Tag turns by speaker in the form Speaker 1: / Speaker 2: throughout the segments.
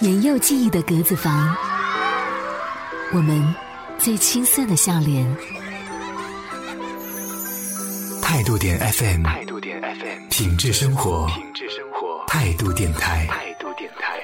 Speaker 1: 年幼记忆的格子房，我们最青涩的笑脸。
Speaker 2: 态度点 FM，态度点 FM，品质生活，品质生活，态度电台，态度电台。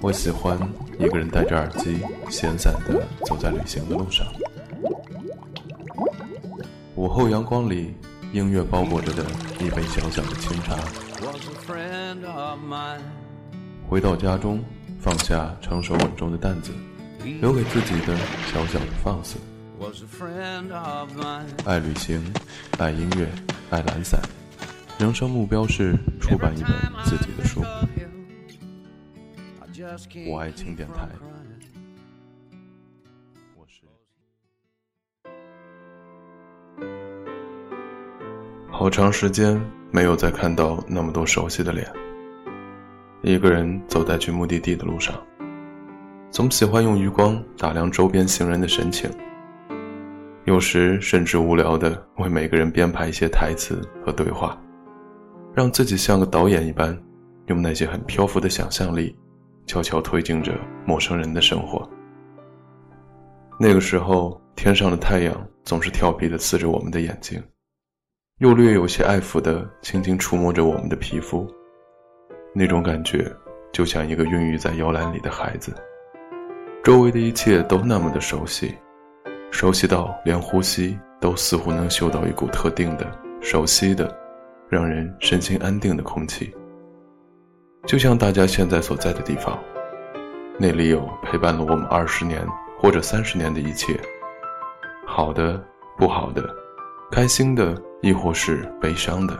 Speaker 3: 我喜欢一个人戴着耳机，闲散的走在旅行的路上。午后阳光里，音乐包裹着的一杯小小的清茶。回到家中，放下成熟稳重的担子，留给自己的小小的放肆。爱旅行，爱音乐，爱懒散，人生目标是出版一本自己的书。我爱轻电台。好长时间没有再看到那么多熟悉的脸。一个人走在去目的地的路上，总喜欢用余光打量周边行人的神情，有时甚至无聊的为每个人编排一些台词和对话，让自己像个导演一般，用那些很漂浮的想象力，悄悄推进着陌生人的生活。那个时候，天上的太阳总是调皮的刺着我们的眼睛。又略有些爱抚的轻轻触摸着我们的皮肤，那种感觉就像一个孕育在摇篮里的孩子，周围的一切都那么的熟悉，熟悉到连呼吸都似乎能嗅到一股特定的、熟悉的、让人身心安定的空气。就像大家现在所在的地方，那里有陪伴了我们二十年或者三十年的一切，好的，不好的。开心的，亦或是悲伤的，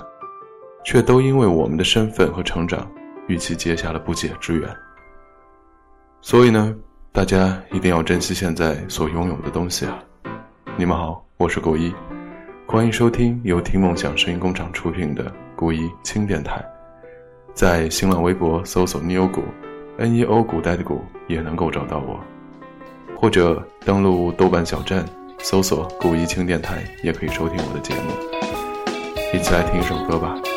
Speaker 3: 却都因为我们的身份和成长，与其结下了不解之缘。所以呢，大家一定要珍惜现在所拥有的东西啊！你们好，我是古一，欢迎收听由听梦想声音工厂出品的古一轻电台，在新浪微博搜索 “neo 古 ”，N E O 古代的古也能够找到我，或者登录豆瓣小站。搜索“古一清电台”也可以收听我的节目，一起来听一首歌吧。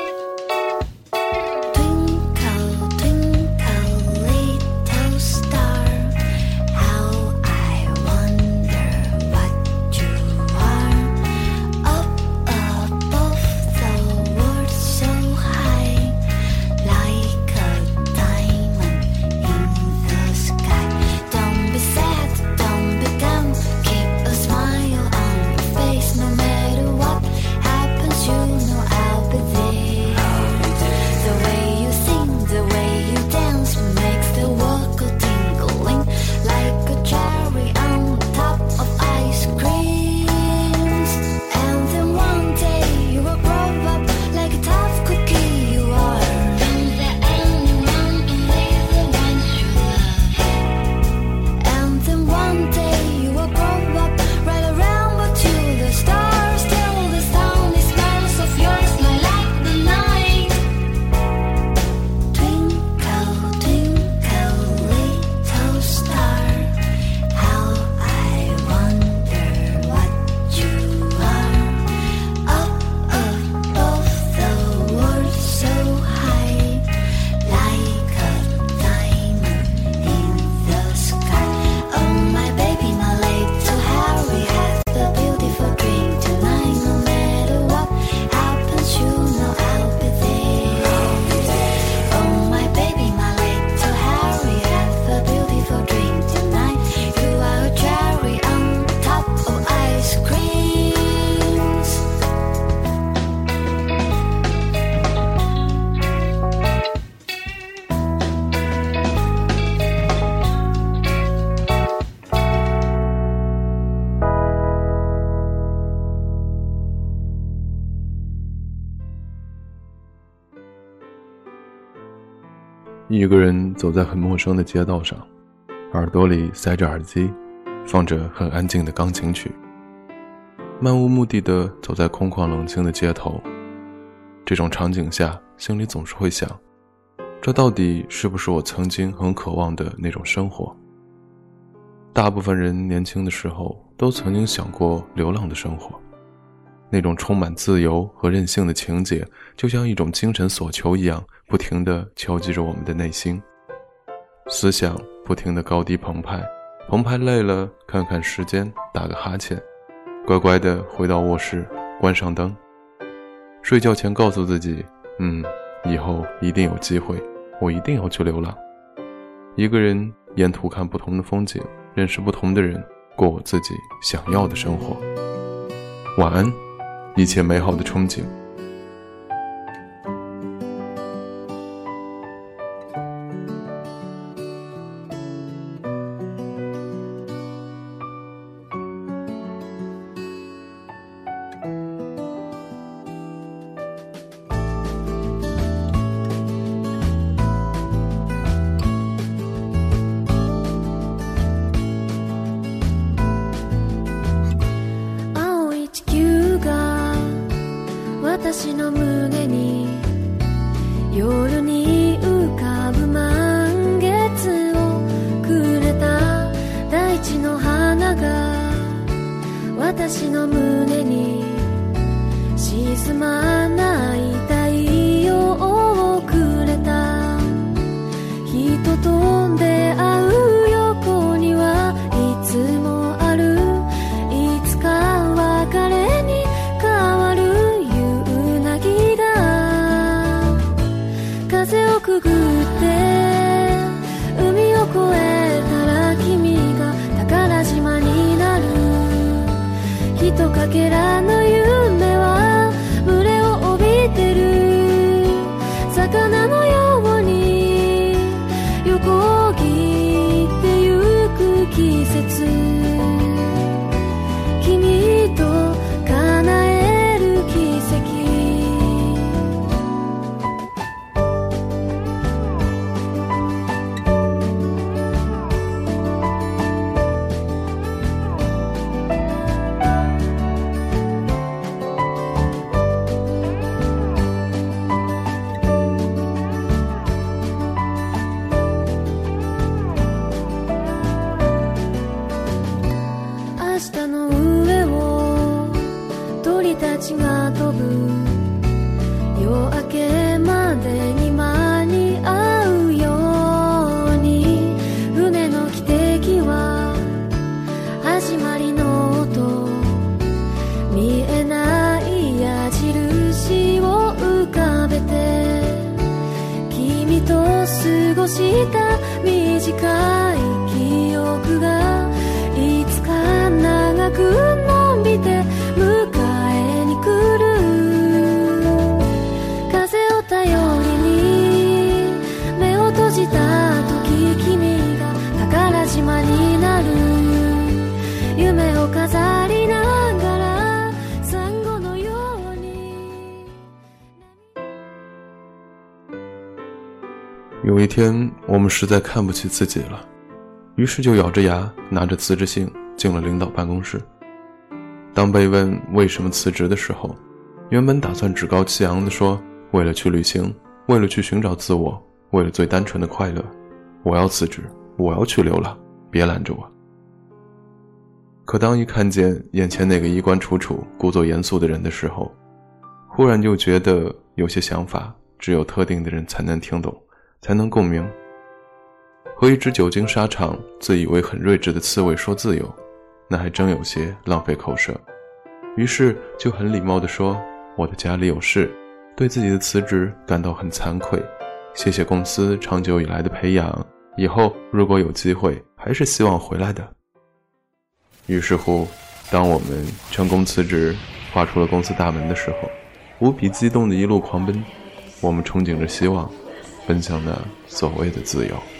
Speaker 3: 一个人走在很陌生的街道上，耳朵里塞着耳机，放着很安静的钢琴曲。漫无目的的走在空旷冷清的街头，这种场景下，心里总是会想：这到底是不是我曾经很渴望的那种生活？大部分人年轻的时候都曾经想过流浪的生活，那种充满自由和任性的情节，就像一种精神所求一样，不停地敲击着我们的内心。思想不停地高低澎湃，澎湃累了，看看时间，打个哈欠，乖乖地回到卧室，关上灯。睡觉前告诉自己：“嗯，以后一定有机会，我一定要去流浪，一个人沿途看不同的风景，认识不同的人，过我自己想要的生活。”晚安。一切美好的憧憬。
Speaker 4: 私の胸に夜に浮かぶ満月をくれた大地の花が私の胸に沈まない太陽をくれた人とと過ごした短い記憶がいつか長く伸びて
Speaker 3: 一天，我们实在看不起自己了，于是就咬着牙拿着辞职信进了领导办公室。当被问为什么辞职的时候，原本打算趾高气扬地说：“为了去旅行，为了去寻找自我，为了最单纯的快乐，我要辞职，我要去流浪，别拦着我。”可当一看见眼前那个衣冠楚楚、故作严肃的人的时候，忽然就觉得有些想法只有特定的人才能听懂。才能共鸣。和一只久经沙场、自以为很睿智的刺猬说自由，那还真有些浪费口舌。于是就很礼貌地说：“我的家里有事，对自己的辞职感到很惭愧。谢谢公司长久以来的培养，以后如果有机会，还是希望回来的。”于是乎，当我们成功辞职，跨出了公司大门的时候，无比激动的一路狂奔，我们憧憬着希望。分享那所谓的自由。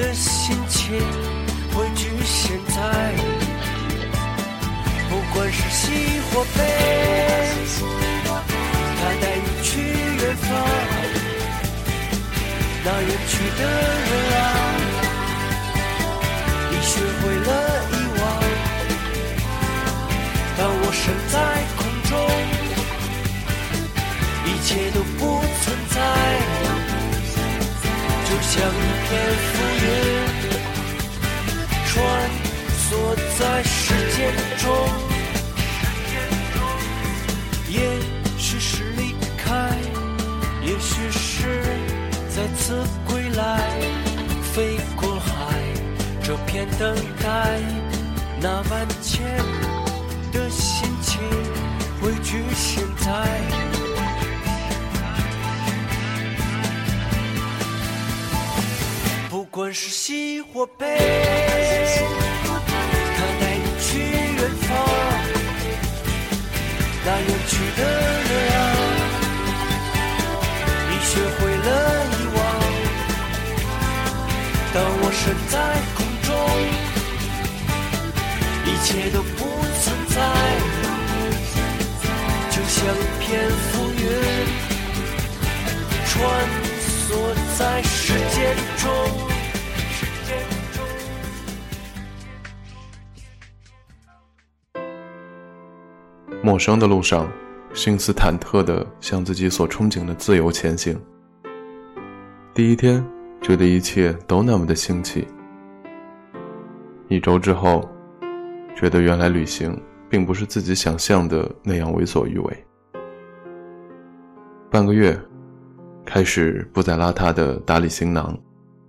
Speaker 5: 的心情汇聚现在。不管是喜或悲，它带你去远方。那远去的人啊，你学会了遗忘。当我身在空中，一切都不在时间中。也许是离开，也许是再次归来，飞过海，这片等待，那万千的心情汇聚现在。不管是喜或悲，那远去的人啊，已学会了遗忘。当我身在空中，一切都不存在，就像片浮云，穿梭在时间中。
Speaker 3: 陌生的路上，心思忐忑地向自己所憧憬的自由前行。第一天，觉得一切都那么的新奇。一周之后，觉得原来旅行并不是自己想象的那样为所欲为。半个月，开始不再邋遢的打理行囊，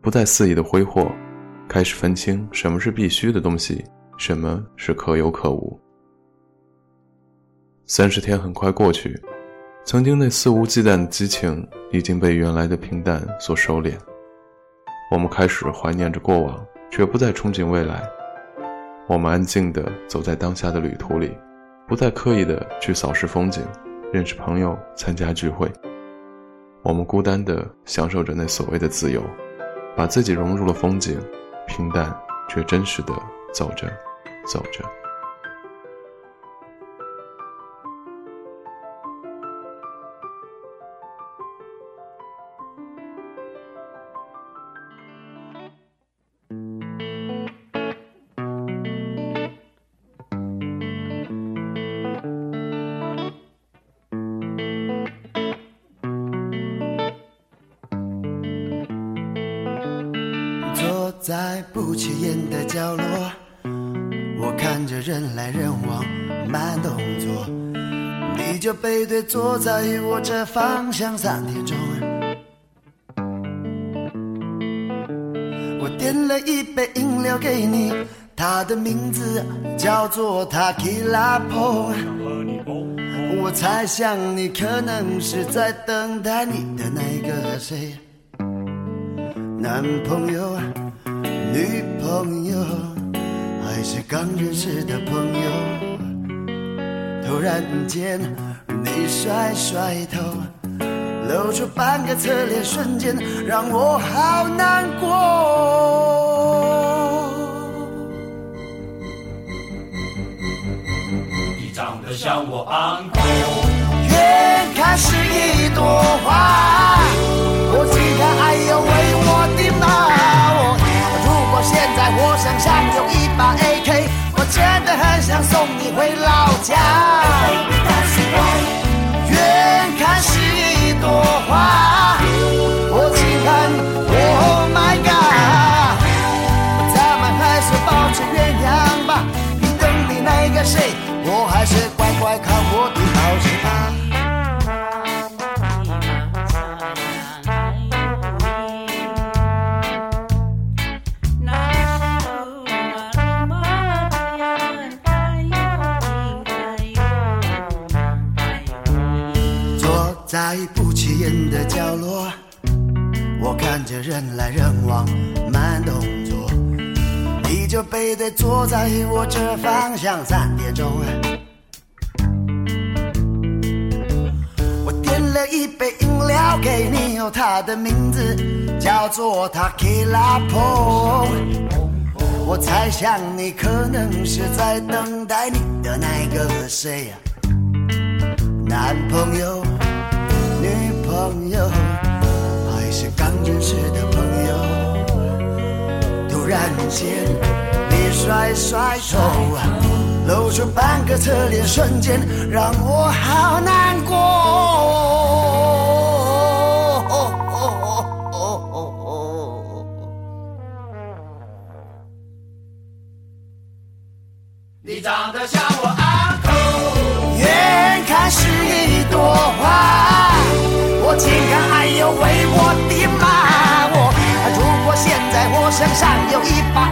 Speaker 3: 不再肆意的挥霍，开始分清什么是必须的东西，什么是可有可无。三十天很快过去，曾经那肆无忌惮的激情已经被原来的平淡所收敛。我们开始怀念着过往，却不再憧憬未来。我们安静地走在当下的旅途里，不再刻意地去扫视风景，认识朋友，参加聚会。我们孤单地享受着那所谓的自由，把自己融入了风景，平淡却真实地走着，走着。
Speaker 6: 在不起眼的角落，我看着人来人往，慢动作。你就背对坐在我这方向三点钟。我点了一杯饮料给你，它的名字叫做塔 q 拉 i 我猜想你可能是在等待你的那个谁。男朋友、女朋友，还是刚认识的朋友？突然间，你甩甩头，露出半个侧脸，瞬间让我好难过。
Speaker 7: 你长得像我 uncle，
Speaker 6: 远看是一朵花，我身上有一把 AK，我真的很想送你回老家。远看是一朵坐在我这方向三点钟。我点了一杯饮料给你，哦，它的名字叫做 Tequila Po。我猜想你可能是在等待你的那个谁呀、男朋友、女朋友，还是刚认识的朋友？突然间，甩甩头，露出半个侧脸，瞬间让我好难过。
Speaker 7: 你长得像我 uncle，
Speaker 6: 远看是一朵花，我情感还有为我的妈我。如果现在我身上有一把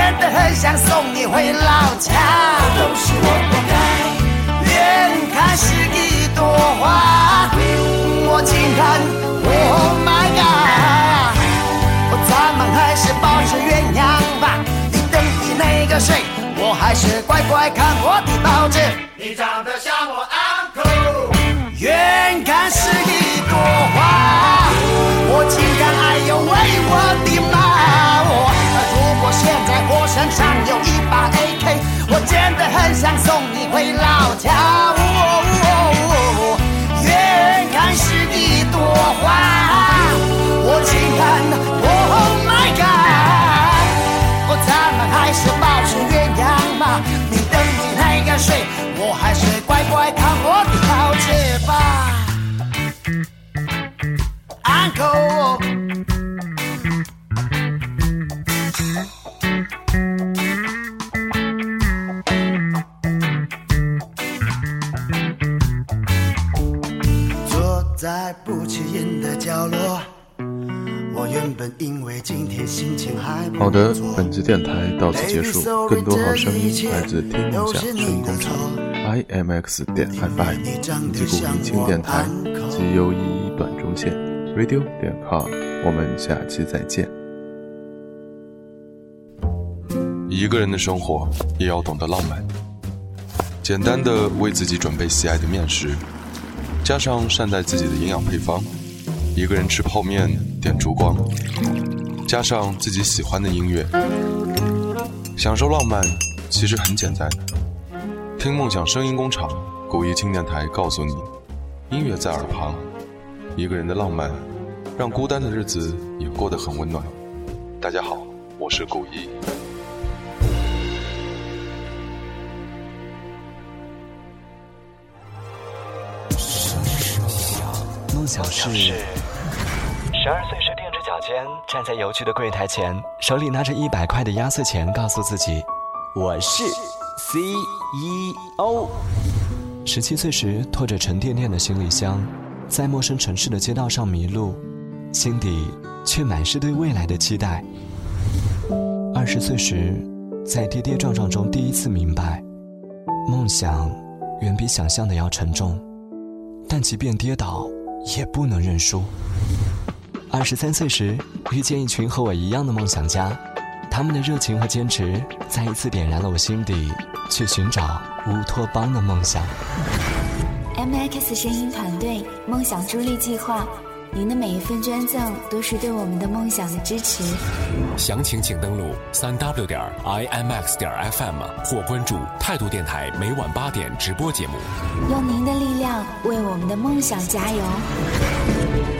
Speaker 6: 真的很想送你回老家。都是我活该。远看。是一朵花，我情感，Oh my god，咱们还是保持原样吧。你等你那个谁，我还是乖乖看。我的报纸。
Speaker 7: 你长得像我 uncle，
Speaker 6: 远看。是一朵花，身上有一把 AK，我真的很想送你回老家。哦哦哦远看是一朵花，我情感，Oh my god，我咱们还是保持原样嘛。你等你那个谁，我还是乖乖看我的报纸吧。Uncle。
Speaker 3: 本期电台到此结束。更多好声音来自听梦想声音工厂，imx 点 fm 以及古明清电台及 U 一短中线 radio 点 com。我们下期再见。一个人的生活也要懂得浪漫，简单的为自己准备喜爱的面食，加上善待自己的营养配方。一个人吃泡面，点烛光，加上自己喜欢的音乐，享受浪漫其实很简单。听梦想声音工厂，古一轻电台告诉你，音乐在耳旁，一个人的浪漫，让孤单的日子也过得很温暖。大家好，我是古一。
Speaker 8: 梦想是。十二岁时踮着脚尖站在邮局的柜台前，手里拿着一百块的压岁钱，告诉自己：“我是 CEO。”十七岁时拖着沉甸甸的行李箱，在陌生城市的街道上迷路，心底却满是对未来的期待。二十岁时，在跌跌撞撞中第一次明白，梦想远比想象的要沉重，但即便跌倒，也不能认输。二十三岁时，遇见一群和我一样的梦想家，他们的热情和坚持，再一次点燃了我心底去寻找乌托邦的梦想。
Speaker 9: MX 声音团队梦想助力计划，您的每一份捐赠都是对我们的梦想的支持。
Speaker 10: 详情请登录三 w 点 imx 点 fm 或关注态度电台每晚八点直播节目。
Speaker 9: 用您的力量为我们的梦想加油。